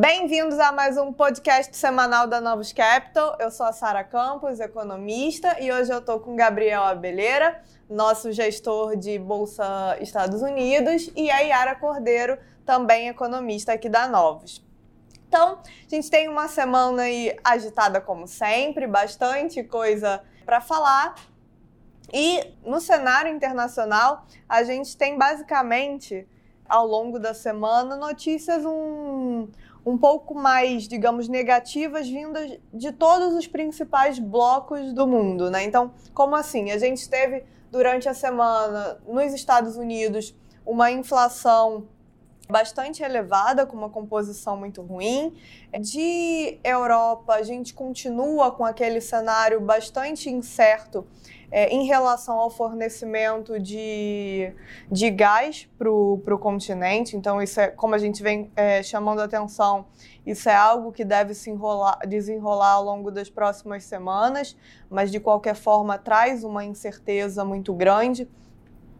Bem-vindos a mais um podcast semanal da Novos Capital. Eu sou a Sara Campos, economista, e hoje eu estou com Gabriel Abelheira, nosso gestor de Bolsa Estados Unidos, e a Yara Cordeiro, também economista aqui da Novos. Então, a gente tem uma semana aí agitada como sempre, bastante coisa para falar. E no cenário internacional, a gente tem basicamente ao longo da semana notícias um, um pouco mais, digamos, negativas vindas de todos os principais blocos do mundo, né? Então, como assim? A gente teve durante a semana nos Estados Unidos uma inflação bastante elevada, com uma composição muito ruim. De Europa, a gente continua com aquele cenário bastante incerto é, em relação ao fornecimento de, de gás para o continente. Então, isso é, como a gente vem é, chamando atenção, isso é algo que deve se enrolar, desenrolar ao longo das próximas semanas, mas de qualquer forma traz uma incerteza muito grande.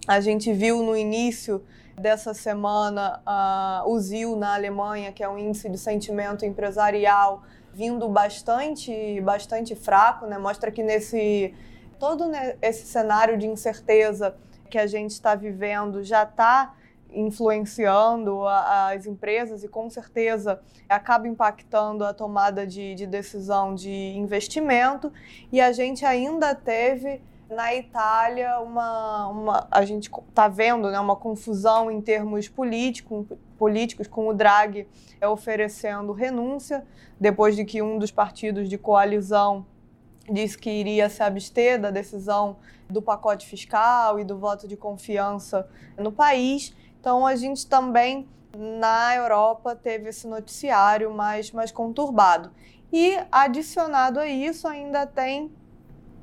A gente viu no início dessa semana uh, o ZIL na Alemanha, que é um índice de sentimento empresarial, vindo bastante, bastante fraco, né? Mostra que nesse todo né, esse cenário de incerteza que a gente está vivendo já está influenciando as empresas e com certeza acaba impactando a tomada de, de decisão de investimento. E a gente ainda teve na Itália uma, uma a gente está vendo né, uma confusão em termos político, políticos com o Draghi oferecendo renúncia depois de que um dos partidos de coalizão disse que iria se abster da decisão do pacote fiscal e do voto de confiança no país. Então, a gente também, na Europa, teve esse noticiário mais, mais conturbado. E, adicionado a isso, ainda tem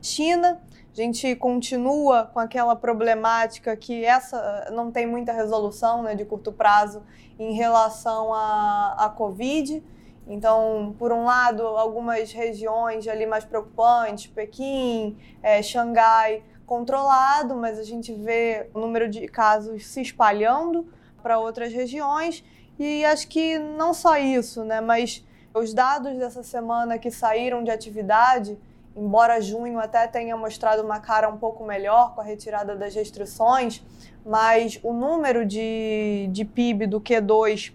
China. A gente continua com aquela problemática que essa não tem muita resolução né, de curto prazo em relação à, Covid então, por um lado, algumas regiões ali mais preocupantes, Pequim, é, Xangai, controlado, mas a gente vê o número de casos se espalhando para outras regiões. E acho que não só isso, né, mas os dados dessa semana que saíram de atividade, embora junho até tenha mostrado uma cara um pouco melhor com a retirada das restrições, mas o número de, de PIB do Q2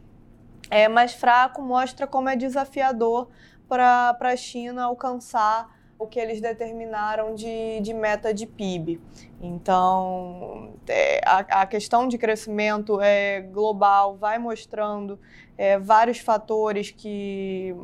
é mais fraco mostra como é desafiador para a China alcançar o que eles determinaram de, de meta de PIB. Então, é, a, a, questão de crescimento é, global vai mostrando é, vários fatores que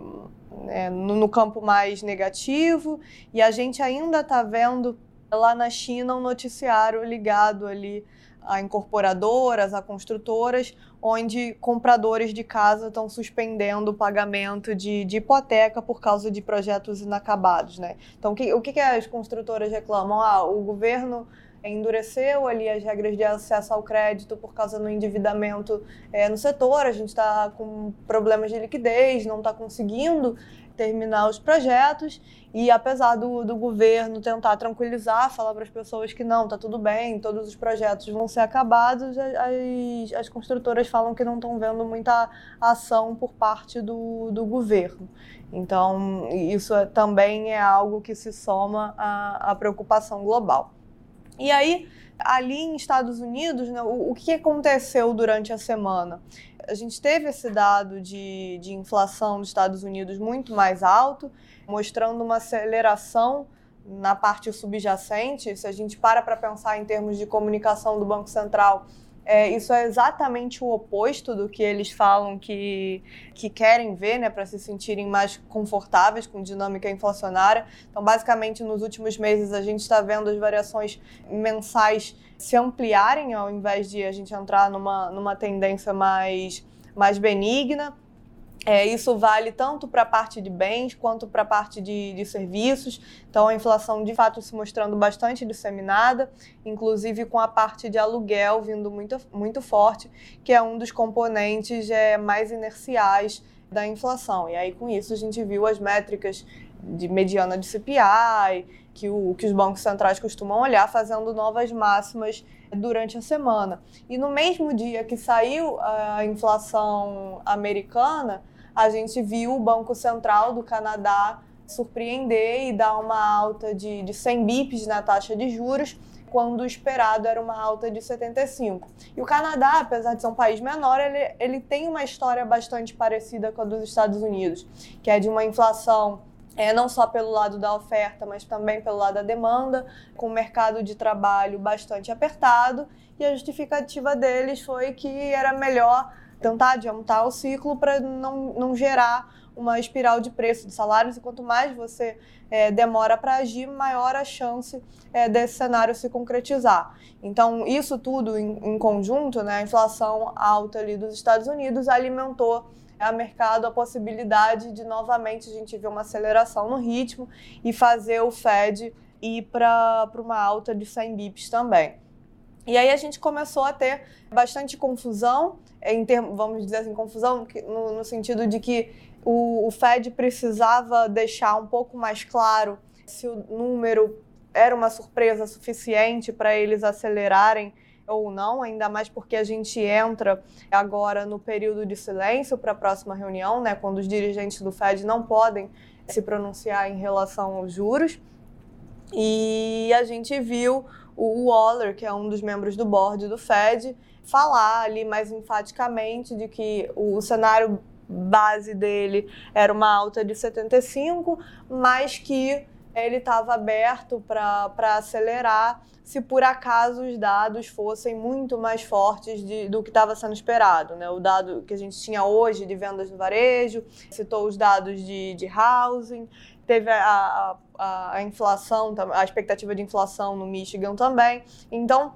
é, no, no, campo mais negativo e a gente ainda está vendo lá na China um noticiário ligado ali a incorporadoras, a construtoras, onde compradores de casa estão suspendendo o pagamento de, de, hipoteca por causa de projetos inacabados. Né? Então, o que, o que as construtoras reclamam? Ah, o governo endureceu ali as regras de acesso ao crédito por causa do endividamento é, no setor, a gente está com problemas de liquidez, não está conseguindo terminar os projetos e apesar do, do governo tentar tranquilizar, falar para as pessoas que não, está tudo bem, todos os projetos vão ser acabados, as, as construtoras falam que não estão vendo muita ação por parte do, do governo. Então, isso é, também é algo que se soma à, à preocupação global. E aí, ali em Estados Unidos, né, o, o, que aconteceu durante a semana? A gente teve esse dado de, de inflação nos Estados Unidos muito mais alto, mostrando uma aceleração na parte subjacente. Se a gente para para pensar em termos de comunicação do Banco Central, é, isso é exatamente o oposto do que eles falam que, que querem ver, né, para se sentirem mais confortáveis com dinâmica inflacionária. Então, basicamente, nos últimos meses, a gente está vendo as variações mensais se ampliarem, ao invés de a gente entrar numa, numa tendência mais, mais benigna. É, isso vale tanto para a parte de bens quanto para a parte de, de, serviços. Então, a inflação de fato se mostrando bastante disseminada, inclusive com a parte de aluguel vindo muito, muito forte, que é um dos componentes é, mais inerciais da inflação. E aí, com isso, a gente viu as métricas de mediana de CPI, que, o, que os bancos centrais costumam olhar, fazendo novas máximas durante a semana. E no mesmo dia que saiu a inflação americana, a gente viu o Banco Central do Canadá surpreender e dar uma alta de, de 100 bips na taxa de juros, quando o esperado era uma alta de 75. E o Canadá, apesar de ser um país menor, ele, ele tem uma história bastante parecida com a dos Estados Unidos, que é de uma inflação é, não só pelo lado da oferta, mas também pelo lado da demanda, com o mercado de trabalho bastante apertado. E a justificativa deles foi que era melhor tentar adiantar o ciclo para não, não gerar uma espiral de preço de salários e quanto mais você é, demora para agir, maior a chance é, desse cenário se concretizar. Então, isso tudo em, em, conjunto, né, a inflação alta ali dos Estados Unidos alimentou a mercado a possibilidade de novamente a gente ver uma aceleração no ritmo e fazer o Fed ir para uma alta de 100 bips também. E aí a gente começou a ter bastante confusão, em termos, vamos dizer assim, confusão no, no sentido de que o, o Fed precisava deixar um pouco mais claro se o número era uma surpresa suficiente para eles acelerarem ou não, ainda mais porque a gente entra agora no período de silêncio para a próxima reunião, né, quando os dirigentes do Fed não podem se pronunciar em relação aos juros. E a gente viu o Waller, que é um dos membros do board do Fed, falar ali mais enfaticamente de que o cenário base dele era uma alta de 75, mas que ele estava aberto para acelerar se por acaso os dados fossem muito mais fortes de, do que estava sendo esperado. Né? O dado que a gente tinha hoje de vendas no varejo, citou os dados de, de housing, teve a, a, a inflação, a expectativa de inflação no Michigan também. Então,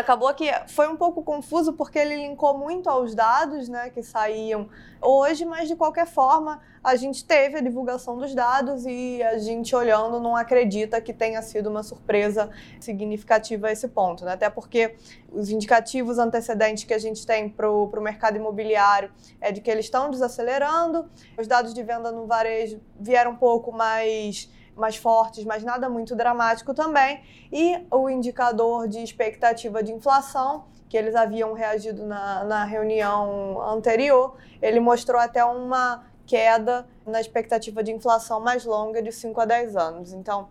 acabou que foi um pouco confuso porque ele linkou muito aos dados né, que saíam hoje, mas de qualquer forma a gente teve a divulgação dos dados e a gente olhando não acredita que tenha sido uma surpresa significativa a esse ponto, né? até porque os indicativos antecedentes que a gente tem para o mercado imobiliário é de que eles estão desacelerando, os dados de venda no varejo vieram um pouco mais mais fortes, mas nada muito dramático também. E o indicador de expectativa de inflação, que eles haviam reagido na, na reunião anterior, ele mostrou até uma queda na expectativa de inflação mais longa de 5 a 10 anos. Então,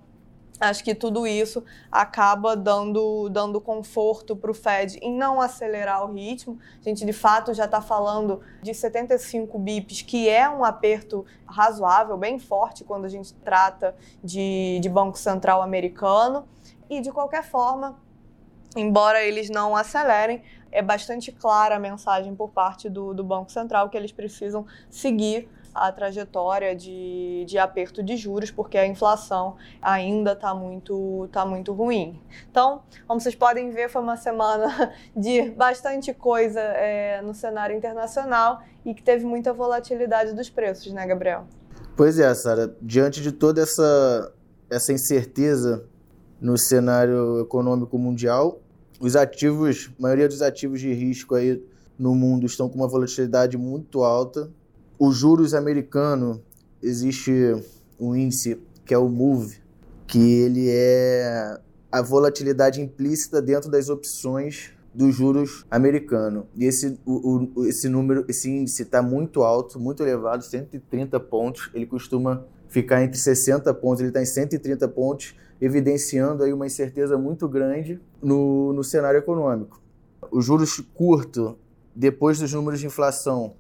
Acho que tudo isso acaba dando, dando conforto para o Fed em não acelerar o ritmo. A gente, de fato, já está falando de 75 bips, que é um aperto razoável, bem forte, quando a gente trata de, de Banco Central americano. E, de qualquer forma, embora eles não acelerem, é bastante clara a mensagem por parte do, do Banco Central que eles precisam seguir a trajetória de, de aperto de juros, porque a inflação ainda está muito, tá muito ruim. Então, como vocês podem ver, foi uma semana de bastante coisa é, no cenário internacional e que teve muita volatilidade dos preços, né, Gabriel? Pois é, Sara. Diante de toda essa, essa incerteza no cenário econômico mundial, os ativos, a maioria dos ativos de risco aí no mundo estão com uma volatilidade muito alta os juros americano existe um índice que é o MOVE, que ele é a volatilidade implícita dentro das opções dos juros americano. E esse, o, o, esse número, esse índice está muito alto, muito elevado, 130 pontos. Ele costuma ficar entre 60 pontos, ele está em 130 pontos, evidenciando aí uma incerteza muito grande no, no cenário econômico. Os juros curto, depois dos números de inflação,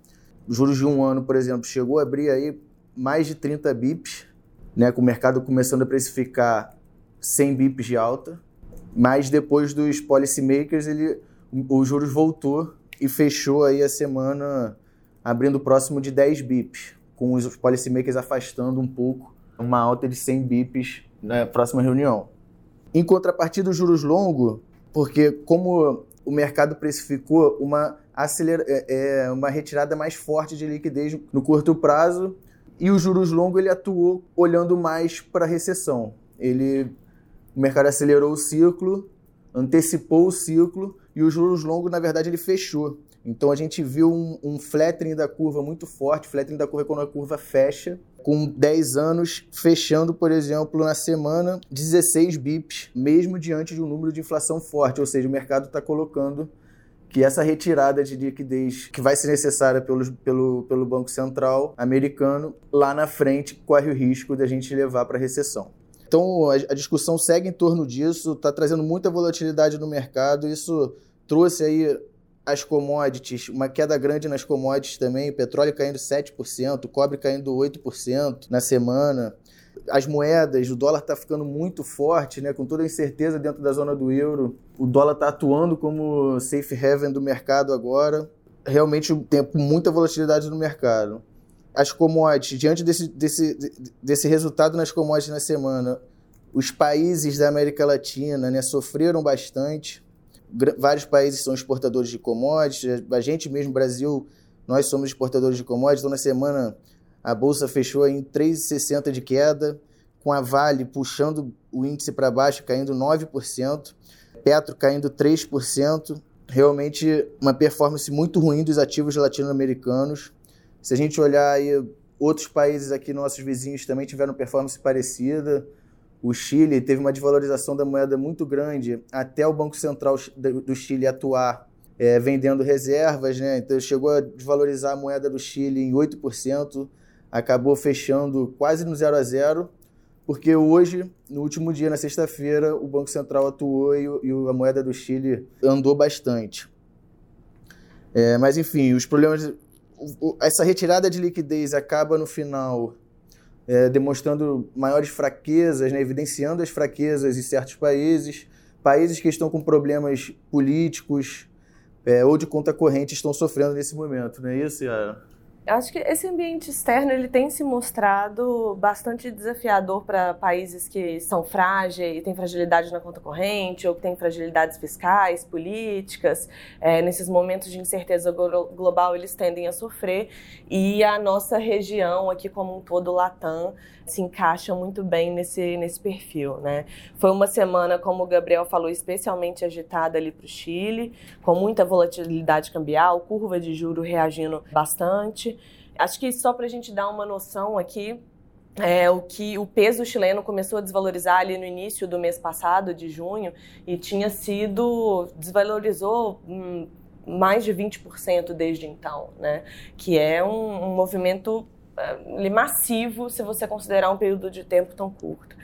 juros de um ano, por exemplo, chegou a abrir aí mais de 30 bips, né, com o mercado começando a precificar 100 bips de alta, mas depois dos policymakers, ele, o juros voltou e fechou aí a semana abrindo próximo de 10 bips, com os policymakers afastando um pouco uma alta de 100 bips na próxima reunião. Em contrapartida, os juros longos, porque como o mercado precificou uma acelera, é, é, uma retirada mais forte de liquidez no curto prazo e os juros longos ele atuou olhando mais para a recessão. Ele, o mercado acelerou o ciclo, antecipou o ciclo e os juros longos, na verdade, ele fechou. Então a gente viu um, um flattening da curva muito forte, flattening da curva quando a curva fecha, com 10 anos fechando, por exemplo, na semana 16 bips, mesmo diante de um número de inflação forte, ou seja, o mercado está colocando que essa retirada de liquidez que vai ser necessária pelo, pelo, pelo Banco Central americano, lá na frente corre o risco de a gente levar para recessão. Então a, a, discussão segue em torno disso, está trazendo muita volatilidade no mercado, isso trouxe aí as commodities, uma queda grande nas commodities também, petróleo caindo 7%, cobre caindo 8% na semana. As moedas, o dólar está ficando muito forte, né, com toda a incerteza dentro da zona do euro. O dólar está atuando como safe haven do mercado agora. Realmente tem muita volatilidade no mercado. As commodities, diante desse, desse, desse resultado nas commodities na semana, os países da América Latina né, sofreram bastante. Vários países são exportadores de commodities, a gente mesmo, Brasil, nós somos exportadores de commodities, então na semana a bolsa fechou em 3,60 de queda, com a Vale puxando o índice para baixo, caindo 9%, Petro caindo 3%, realmente uma performance muito ruim dos ativos latino-americanos. Se a gente olhar aí, outros países aqui, nossos vizinhos, também tiveram performance parecida. O Chile teve uma desvalorização da moeda muito grande até o Banco Central do Chile atuar é, vendendo reservas, né? Então chegou a desvalorizar a moeda do Chile em 8%, acabou fechando quase no zero a zero, porque hoje, no último dia, na sexta-feira, o Banco Central atuou e, e, a moeda do Chile andou bastante. É, mas enfim, os problemas. Essa retirada de liquidez acaba no final é, demonstrando maiores fraquezas, né, evidenciando as fraquezas em certos países. Países que estão com problemas políticos é, ou de conta corrente estão sofrendo nesse momento, não é isso, Yara? Acho que esse ambiente externo ele tem se mostrado bastante desafiador para países que são frágeis e têm fragilidade na conta corrente ou que têm fragilidades fiscais, políticas. É, nesses momentos de incerteza global eles tendem a sofrer e a nossa região aqui como um todo, Latam, se encaixa muito bem nesse, nesse perfil. Né? Foi uma semana, como o Gabriel falou, especialmente agitada ali para o Chile, com muita volatilidade cambial, curva de juro reagindo bastante. Acho que só para a gente dar uma noção aqui, é, o que o peso chileno começou a desvalorizar ali no início do mês passado, de junho, e tinha sido desvalorizou hum, mais de 20% desde então, né? Que é um, um movimento é, massivo se você considerar um período de tempo tão curto.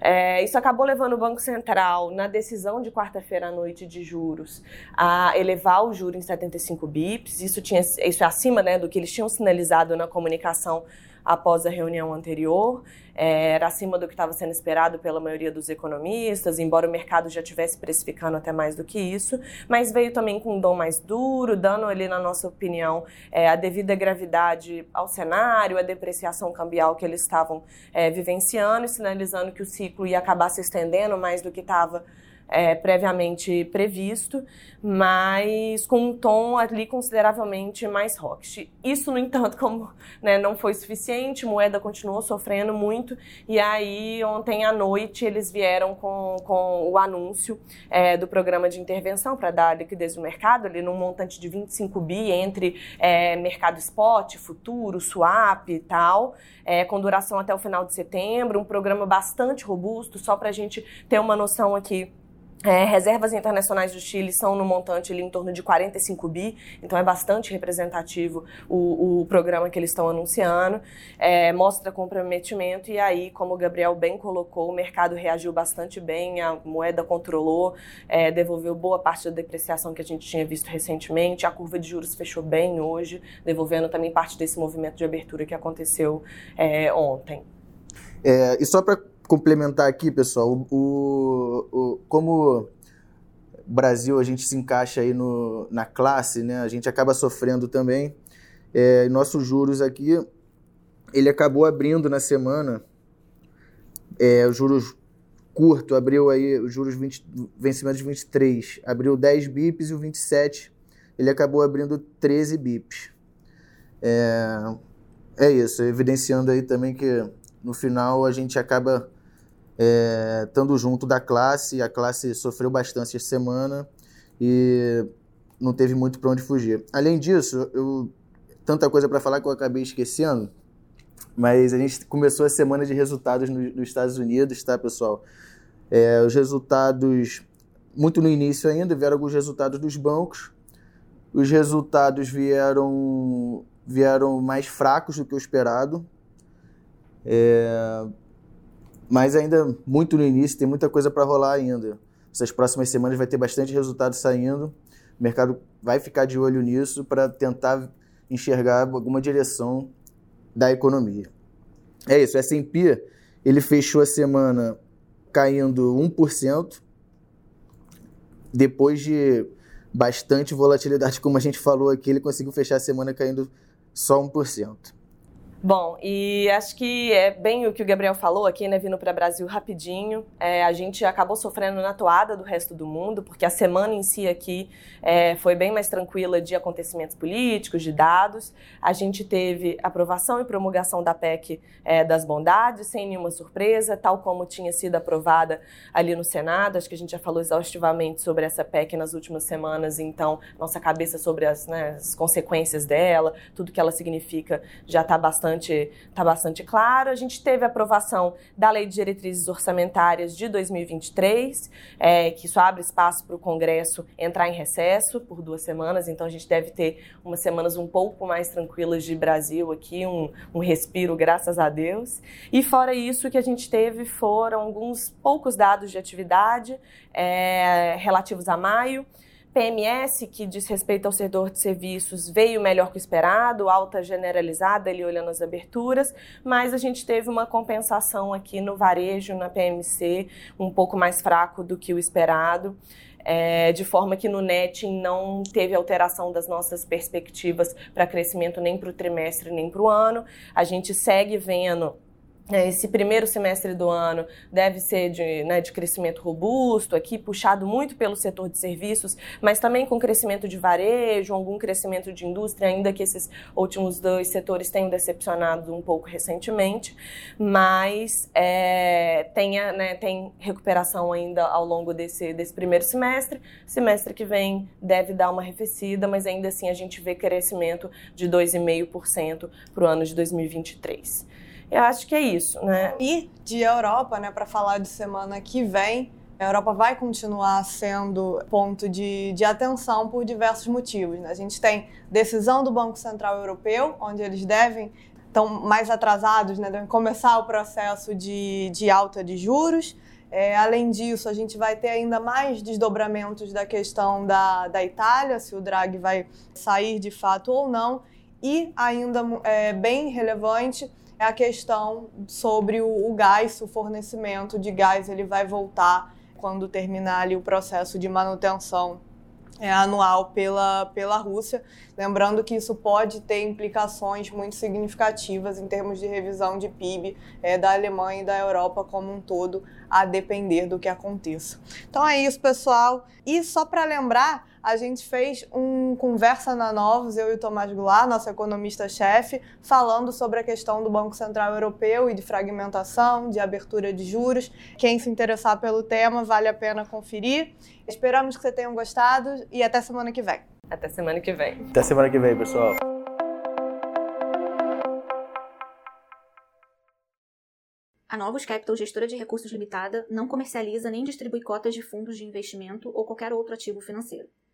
É, isso acabou levando o Banco Central, na decisão de quarta-feira à noite de juros, a elevar o juro em 75 bips. Isso, tinha, isso é acima né, do que eles tinham sinalizado na comunicação após a reunião anterior. É, era acima do que estava sendo esperado pela maioria dos economistas, embora o mercado já estivesse precificando até mais do que isso, mas veio também com um dom mais duro, dando ali, na nossa opinião, é, a devida gravidade ao cenário, a depreciação cambial que eles estavam é, vivenciando e sinalizando que o ciclo ia acabar se estendendo mais do que estava é, previamente previsto, mas com um tom ali consideravelmente mais rock. Isso, no entanto, como né, não foi suficiente, moeda continuou sofrendo muito, e aí ontem à noite eles vieram com, com o anúncio é, do programa de intervenção para dar liquidez no mercado, ali num montante de 25 bi entre é, mercado spot, futuro, swap e tal, é, com duração até o final de setembro, um programa bastante robusto, só para a gente ter uma noção aqui é, reservas internacionais do Chile são no montante ali, em torno de 45 bi, então é bastante representativo o, o programa que eles estão anunciando. É, mostra comprometimento e aí, como o Gabriel bem colocou, o mercado reagiu bastante bem, a moeda controlou, é, devolveu boa parte da depreciação que a gente tinha visto recentemente, a curva de juros fechou bem hoje, devolvendo também parte desse movimento de abertura que aconteceu é, ontem. É, e só para complementar aqui, pessoal, o, o, como Brasil a gente se encaixa aí no, na classe, né? A gente acaba sofrendo também. É, nossos juros aqui, ele acabou abrindo na semana, é, os juros curto abriu aí, os juros 20, vencimento de 23, abriu 10 bips e o 27 ele acabou abrindo 13 bips. É, é isso, evidenciando aí também que no final a gente acaba é, estando junto da classe. A classe sofreu bastante essa semana e não teve muito para onde fugir. Além disso, eu tanta coisa para falar que eu acabei esquecendo, mas a gente começou a semana de resultados no, nos Estados Unidos, tá, pessoal? É, os resultados, muito no início ainda, vieram alguns resultados dos bancos. Os resultados vieram, vieram mais fracos do que o esperado. É, mas ainda muito no início, tem muita coisa para rolar ainda. Essas próximas semanas vai ter bastante resultado saindo. O mercado vai ficar de olho nisso para tentar enxergar alguma direção da economia. É isso, o S&P ele fechou a semana caindo 1%, depois de bastante volatilidade, como a gente falou aqui, ele conseguiu fechar a semana caindo só 1%. Bom, e acho que é bem o que o Gabriel falou aqui, né, vindo para o Brasil rapidinho. É, a gente acabou sofrendo na toada do resto do mundo, porque a semana em si aqui é, foi bem mais tranquila de acontecimentos políticos, de dados. A gente teve aprovação e promulgação da PEC é, das bondades, sem nenhuma surpresa, tal como tinha sido aprovada ali no Senado. Acho que a gente já falou exaustivamente sobre essa PEC nas últimas semanas, então nossa cabeça sobre as, né, as consequências dela, tudo que ela significa já está bastante bastante, tá bastante claro. A gente teve a aprovação da Lei de Diretrizes Orçamentárias de 2023, é, que isso abre espaço para o Congresso entrar em recesso por duas semanas, então a gente deve ter umas semanas um pouco mais tranquilas de Brasil aqui, um, um respiro, graças a Deus. E fora isso, o que a gente teve foram alguns poucos dados de atividade é, relativos a maio. PMS, que diz respeito ao setor de serviços, veio melhor que o esperado, alta generalizada, ali olhando as aberturas, mas a gente teve uma compensação aqui no varejo, na PMC, um pouco mais fraco do que o esperado. É, de forma que no netting não teve alteração das nossas perspectivas para crescimento nem para o trimestre nem para o ano. A gente segue vendo esse primeiro semestre do ano deve ser de, né, de, crescimento robusto, aqui puxado muito pelo setor de serviços, mas também com crescimento de varejo, algum crescimento de indústria, ainda que esses últimos dois setores tenham decepcionado um pouco recentemente, mas é, tenha, né, tem recuperação ainda ao longo desse, desse primeiro semestre. Semestre que vem deve dar uma arrefecida, mas ainda assim a gente vê crescimento de 2,5% para o ano de 2023. Eu acho que é isso, né? E de Europa, né, para falar de semana que vem, a Europa vai continuar sendo ponto de, de atenção por diversos motivos. Né? A gente tem decisão do Banco Central Europeu, onde eles devem, estão mais atrasados, né, devem começar o processo de, de alta de juros. É, além disso, a gente vai ter ainda mais desdobramentos da questão da, da Itália, se o Draghi vai sair de fato ou não. E ainda é, bem relevante, é a questão sobre o, o gás, o fornecimento de gás, ele vai voltar quando terminar ali o processo de manutenção é, anual pela, pela Rússia. Lembrando que isso pode ter implicações muito significativas em termos de revisão de PIB é, da Alemanha e da Europa como um todo, a depender do que aconteça. Então é isso, pessoal. E só para lembrar, a gente fez um conversa na Novos, eu e o Tomás Goulart, nosso economista-chefe, falando sobre a questão do Banco Central Europeu e de fragmentação, de abertura de juros. Quem se interessar pelo tema, vale a pena conferir. Esperamos que vocês tenham gostado e até semana que vem. Até semana que vem. Até semana que vem, pessoal. A Novos Capital Gestora de Recursos Limitada não comercializa nem distribui cotas de fundos de investimento ou qualquer outro ativo financeiro.